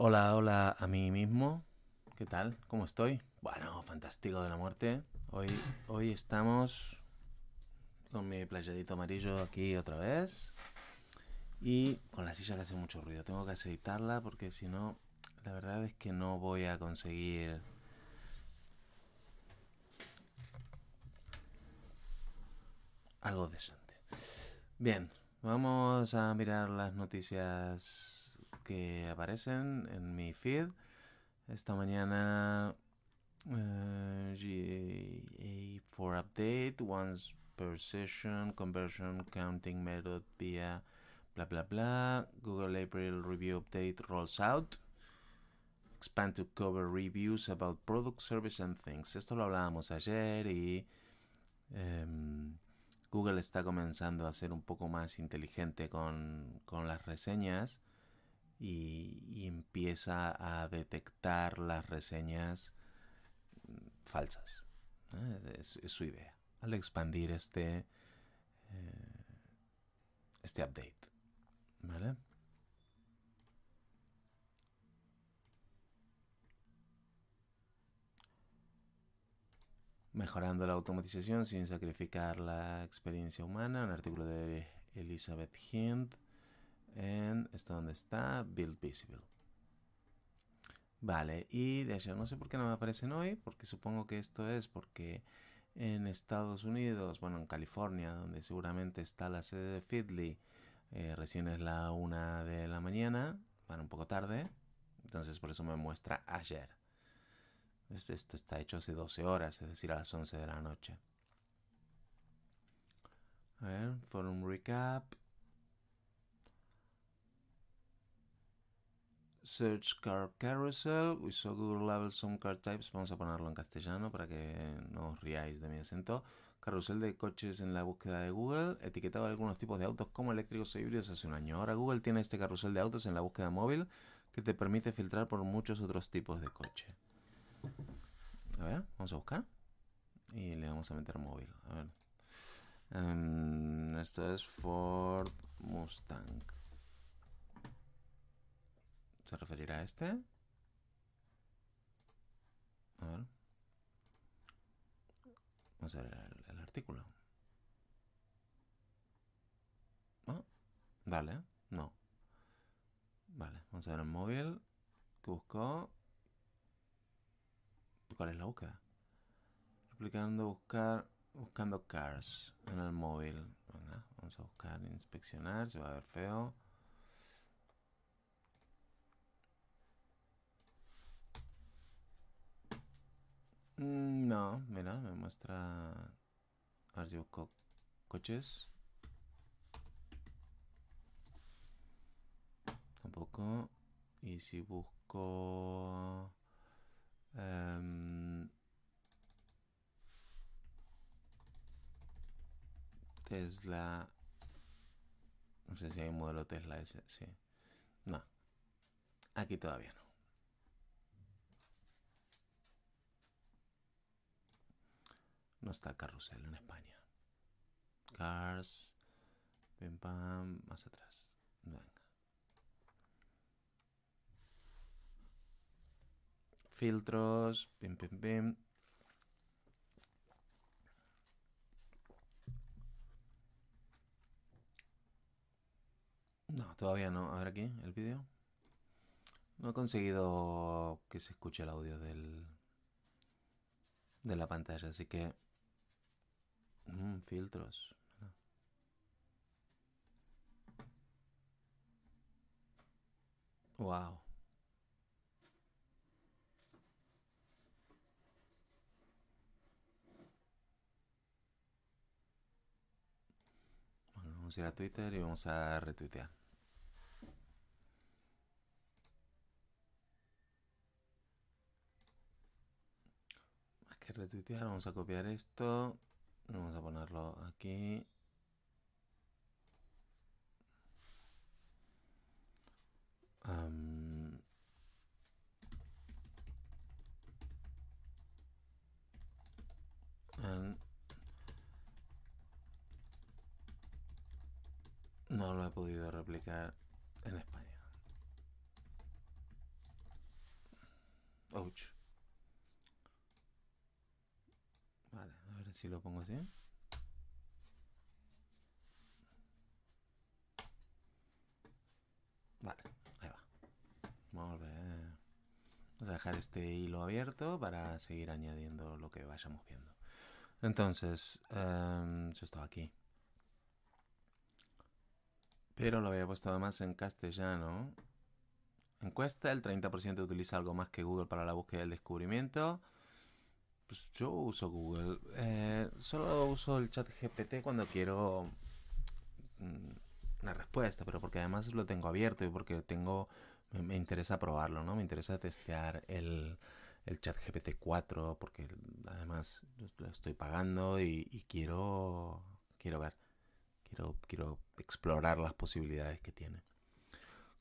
Hola, hola a mí mismo. ¿Qué tal? ¿Cómo estoy? Bueno, fantástico de la muerte. Hoy, hoy estamos con mi playadito amarillo aquí otra vez. Y con la silla que hace mucho ruido. Tengo que aceitarla porque si no, la verdad es que no voy a conseguir algo decente. Bien, vamos a mirar las noticias que aparecen en mi feed. Esta mañana uh, GA4 update, once per session, conversion counting method via bla bla bla. Google April review update rolls out. Expand to cover reviews about product, service and things. Esto lo hablábamos ayer y um, Google está comenzando a ser un poco más inteligente con, con las reseñas y, empieza a detectar las reseñas falsas. ¿eh? Es, es, su idea al expandir este, eh, este update. ¿Vale? Mejorando la automatización sin sacrificar la experiencia humana. Un artículo de Elizabeth Hind en esto donde está Build Visible. Vale, y de ayer no sé por qué no me aparecen hoy, porque supongo que esto es porque en Estados Unidos, bueno, en California, donde seguramente está la sede de Feedly, eh, recién es la una de la mañana, bueno, un poco tarde, entonces por eso me muestra ayer. Esto está hecho hace 12 horas, es decir, a las 11 de la noche. A ver, forum recap. Search Car Carousel. We saw Google Level Some Car Types. Vamos a ponerlo en castellano para que no os riáis de mi acento. Carrusel de coches en la búsqueda de Google. Etiquetaba algunos tipos de autos como eléctricos o híbridos hace un año. Ahora Google tiene este carrusel de autos en la búsqueda móvil que te permite filtrar por muchos otros tipos de coche. A ver, vamos a buscar. Y le vamos a meter móvil. A ver. Um, esto es Ford Mustang. ¿Se referirá a este? Vamos a ver el, artículo. ¿Ah? Vale, no. Vale, vamos a ver el móvil. que buscó? ¿Cuál es la búsqueda? Replicando, buscar, buscando cars en el móvil. Venga, vamos a buscar, inspeccionar, se va a ver feo. No, mira, me muestra. A ver si busco coches. Tampoco. Y si busco. Um, Tesla. No sé si hay un modelo Tesla ese. Sí. No. Aquí todavía no. No está el carrusel en España. Cars. Pim pam. Más atrás. Venga. Filtros. Pim pim pim. No, todavía no. A ver aquí el vídeo. No he conseguido que se escuche el audio del de la pantalla, así que Mm, filtros. Wow. Bueno, vamos a ir a Twitter y vamos a retuitear. Más que retuitear, vamos a copiar esto. Aquí. Um, no lo he podido replicar en España. approach. Vale, a ver si lo pongo así. Vale, ahí va. Vamos a dejar este hilo abierto para seguir añadiendo lo que vayamos viendo. Entonces, um, yo estaba aquí. Pero lo había puesto además en castellano. Encuesta, el 30% utiliza algo más que Google para la búsqueda del descubrimiento. Pues yo uso Google. Eh, solo uso el chat GPT cuando quiero mm, una respuesta, pero porque además lo tengo abierto y porque tengo me, interesa probarlo, ¿no? Me interesa testear el, el chat GPT 4 porque además lo estoy pagando y, y quiero quiero ver quiero quiero explorar las posibilidades que tiene.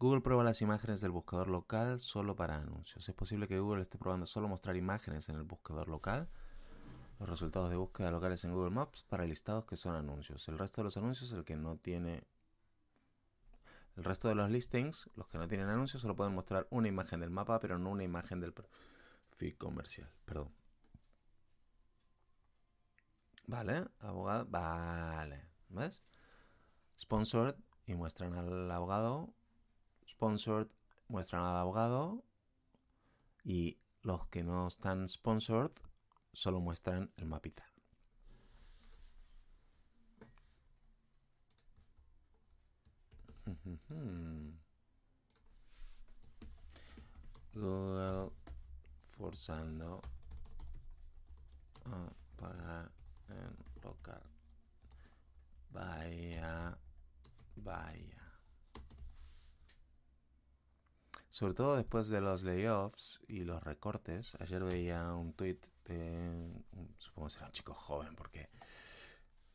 Google prueba las imágenes del buscador local solo para anuncios. Es posible que Google esté probando solo mostrar imágenes en el buscador local. Los resultados de búsqueda locales en Google Maps para listados que son anuncios. El resto de los anuncios, el que no tiene... El resto de los listings, los que no tienen anuncios, solo pueden mostrar una imagen del mapa, pero no una imagen del feed comercial. Perdón. Vale, abogado. Vale. ¿Ves? Sponsored y muestran al abogado sponsored muestran al abogado y los que no están sponsored solo muestran el mapita. Google forzando a pagar en local. Vaya, vaya. Sobre todo después de los layoffs y los recortes. Ayer veía un tweet de, supongo que será un chico joven, porque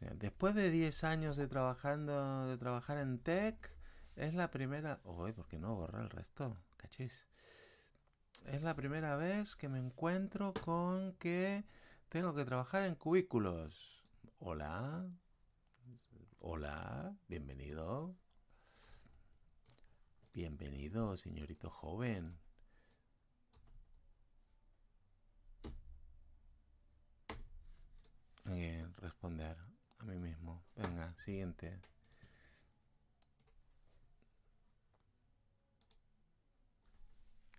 eh, después de 10 años de trabajando, de trabajar en tech, es la primera... Uy, ¿por qué no borra el resto? Cachis. Es la primera vez que me encuentro con que tengo que trabajar en cubículos. Hola. Hola, bienvenido. Bienvenido, señorito joven. Bien, responder a mí mismo. Venga, siguiente.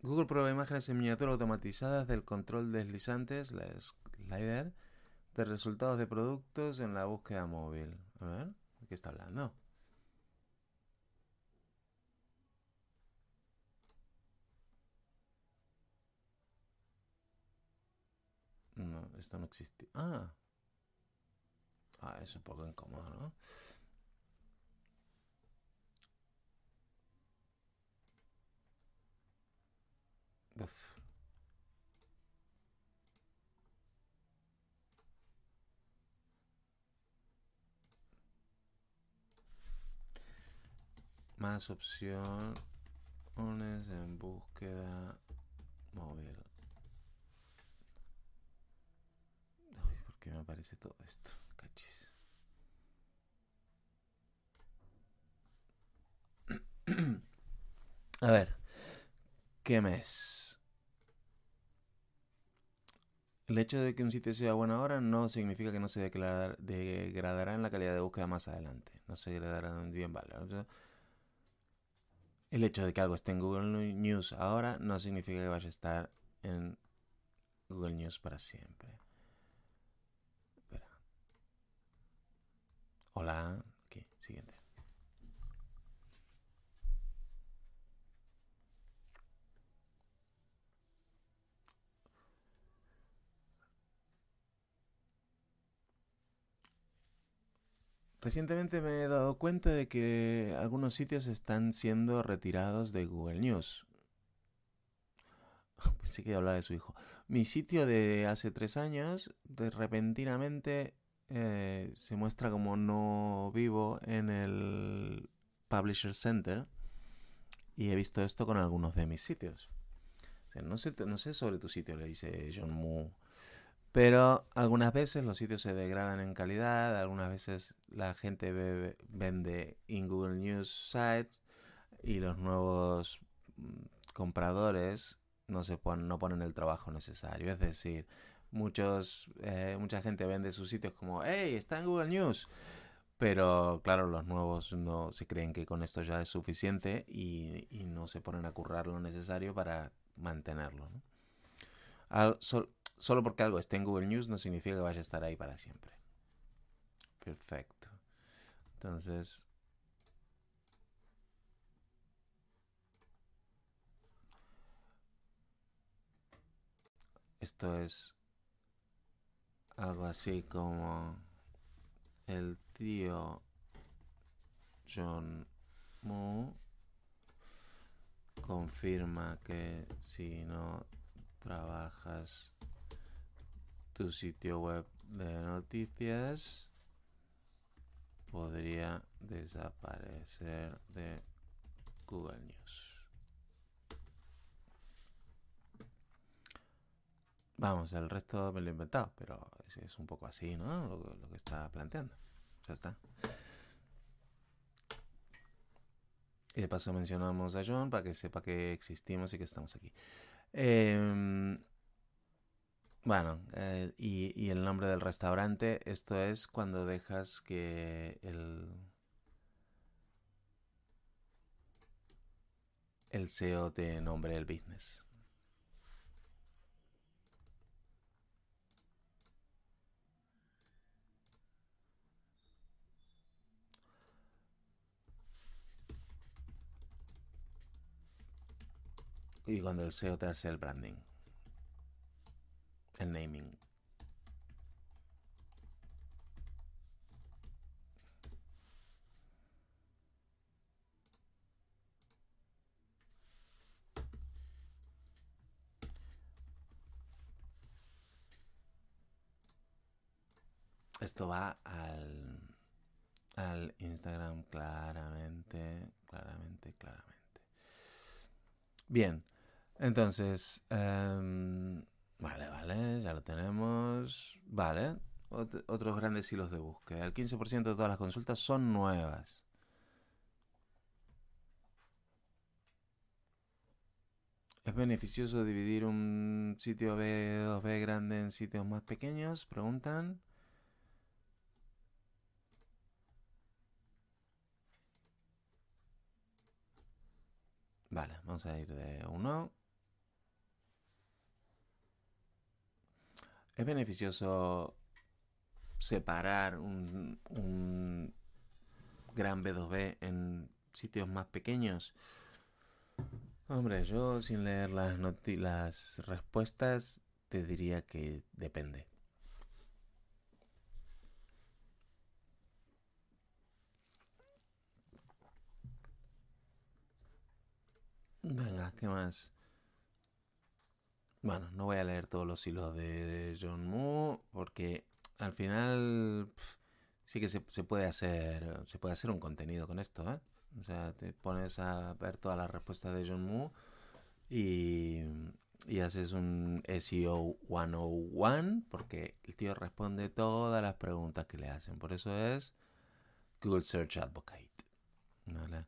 Google prueba imágenes en miniatura automatizadas del control deslizantes, la slider, de resultados de productos en la búsqueda móvil. A ver, ¿de qué está hablando? No, esto no existe. Ah. Ah, es un poco incómodo, ¿no? Uf. Más opciones en búsqueda móvil. que me aparece todo esto. Cachis. A ver, ¿qué mes? El hecho de que un sitio sea bueno ahora no significa que no se degradará en la calidad de búsqueda más adelante. No se degradará en bien vale. El hecho de que algo esté en Google News ahora no significa que vaya a estar en Google News para siempre. Hola. Aquí, siguiente. Recientemente me he dado cuenta de que algunos sitios están siendo retirados de Google News. Pensé que hablaba de su hijo. Mi sitio de hace tres años, de repentinamente eh, se muestra como no vivo en el Publisher Center y he visto esto con algunos de mis sitios. no, sé, no sé sobre tu sitio, le dice John Moo. Pero algunas veces los sitios se degradan en calidad, algunas veces la gente vende en Google News Sites y los nuevos mm, compradores no, se ponen, no ponen el trabajo necesario. Es decir, muchos, eh, mucha gente vende sus sitios como, hey, está en Google News. Pero claro, los nuevos no se creen que con esto ya es suficiente y, no se ponen a currar lo necesario para mantenerlo. Solo porque algo esté en Google News no significa que vaya a estar ahí para siempre. Perfecto. Entonces, esto es algo así como el tío John Moo confirma que si no trabajas tu sitio web de noticias podría desaparecer de Google News. Vamos, el resto me lo he inventado, pero es, un poco así, ¿no? Lo, que está planteando. Ya está. Y de paso mencionamos a John para que sepa que existimos y que estamos aquí. Em, bueno, eh, y, el nombre del restaurante, esto es cuando dejas que el, el SEO te nombre el business. Y cuando el SEO te hace el branding, el naming. Esto va al, al Instagram claramente, claramente, claramente. Bien. Entonces, em, vale, vale, ya lo tenemos. Vale, otros grandes hilos de búsqueda. El 15% de todas las consultas son nuevas. ¿Es beneficioso dividir un sitio B2B grande en sitios más pequeños? Preguntan. Vale, vamos a ir de uno. ¿Es beneficioso separar un, gran B2B en sitios más pequeños? Hombre, yo sin leer las, las respuestas te diría que depende. Venga, ¿qué más? Bueno, no voy a leer todos los hilos de John Moo porque al final sí que se, puede hacer se puede hacer un contenido con esto, ¿eh? O sea, te pones a ver todas las respuestas de John Moo y, y haces un SEO 101 porque el tío responde todas las preguntas que le hacen. Por eso es Google Search Advocate. ¿vale?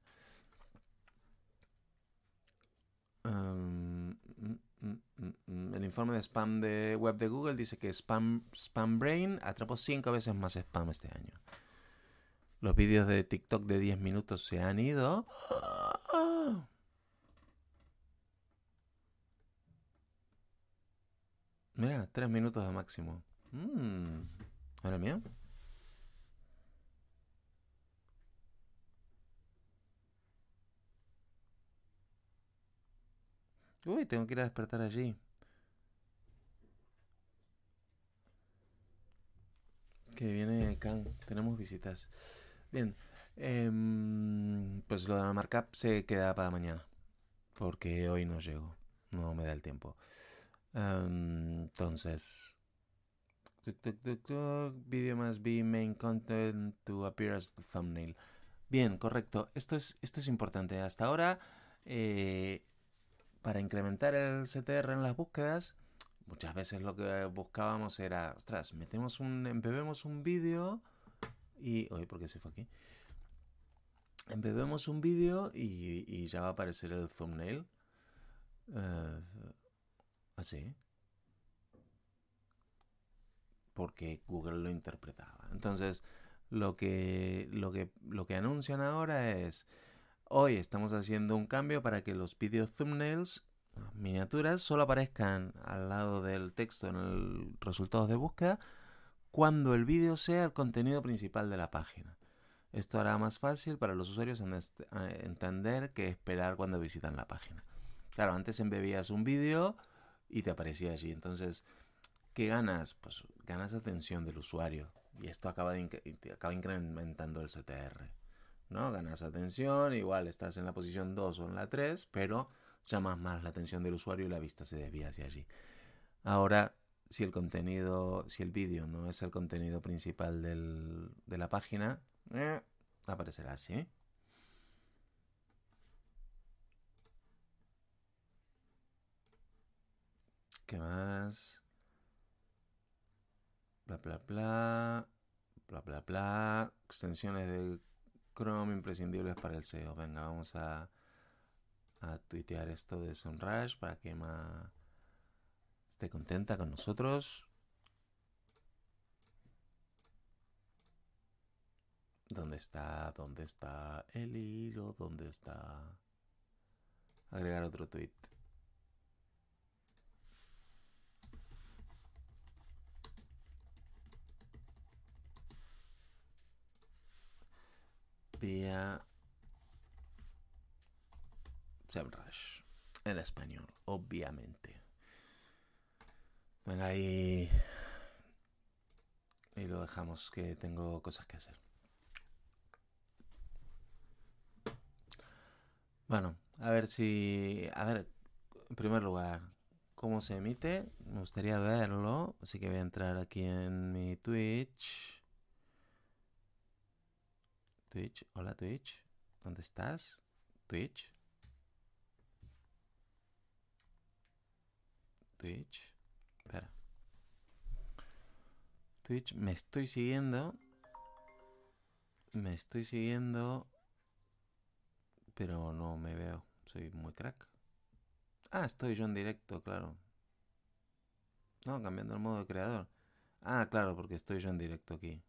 El informe de spam de web de Google dice que Spam, Spam Brain atrapó 5 veces más spam este año. Los vídeos de TikTok de 10 minutos se han ido. Mira, 3 minutos de máximo. Mmm. ¿Ahora mío? Uy, tengo que ir a despertar allí. Que viene Khan. Tenemos visitas. Bien. Em, pues lo de la markup se queda para mañana. Porque hoy no llego. No me da el tiempo. Em, entonces. Video más be main content to appear as the thumbnail. Bien, correcto. Esto es, esto es importante. Hasta ahora. Eh, para incrementar el CTR en las búsquedas, muchas veces lo que buscábamos era, ostras, metemos un, embebemos un vídeo y, oye, ¿por qué se fue aquí? Embebemos un vídeo y, ya va a aparecer el thumbnail. Eh, Así. Porque Google lo interpretaba. Entonces, lo que, lo que, lo que anuncian ahora es, hoy estamos haciendo un cambio para que los video thumbnails, miniaturas, solo aparezcan al lado del texto en el resultados de búsqueda cuando el vídeo sea el contenido principal de la página. Esto hará más fácil para los usuarios entender qué esperar cuando visitan la página. Claro, antes embebías un vídeo y te aparecía allí. Entonces, ¿qué ganas? Pues ganas atención del usuario. Y esto acaba incrementando el CTR. ¿No? Ganas atención, igual estás en la posición 2 o en la 3, pero llamas más la atención del usuario y la vista se desvía hacia allí. Ahora, si el contenido, si el vídeo no es el contenido principal de la página, eh, aparecerá así. ¿Qué más? Bla, bla, bla. Bla, bla, bla. Extensiones de Chrome imprescindibles para el SEO. Venga, vamos a, a tuitear esto de Sunrush para que Emma esté contenta con nosotros. ¿Dónde está? ¿Dónde está el hilo? ¿Dónde está? Agregar otro tweet. Vía SEMrush en español, obviamente. Venga ahí y lo dejamos que tengo cosas que hacer. Bueno, a ver si... A ver, en primer lugar, ¿cómo se emite? Me gustaría verlo, así que voy a entrar aquí en mi Twitch. Twitch, hola Twitch, ¿dónde estás? Twitch. Twitch, espera. Twitch, me estoy siguiendo. Me estoy siguiendo. Pero no me veo. Soy muy crack. Ah, estoy yo en directo, claro. No, cambiando el modo de creador. Ah, claro, porque estoy yo en directo aquí.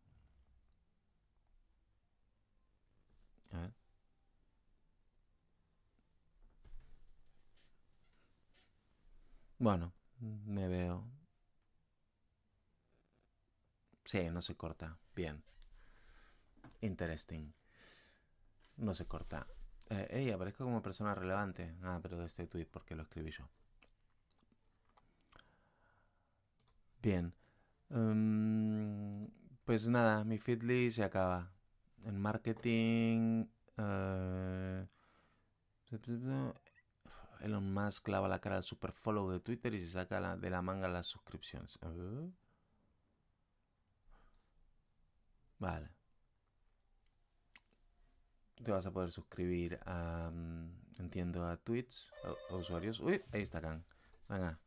A ver. Bueno, me veo. Sí, no se corta. Bien. Interesting. No se corta. Eh, ey, aparezco como persona relevante. Ah, pero de este tweet porque lo escribí yo. Bien. Um, pues nada, mi Fitly se acaba en marketing. Uh, Elon Musk clava la cara al super follow de Twitter y se saca de la manga las suscripciones. Vale. Te vas a poder suscribir a, entiendo, a tweets, usuarios. Uy, ahí está Khan. Venga,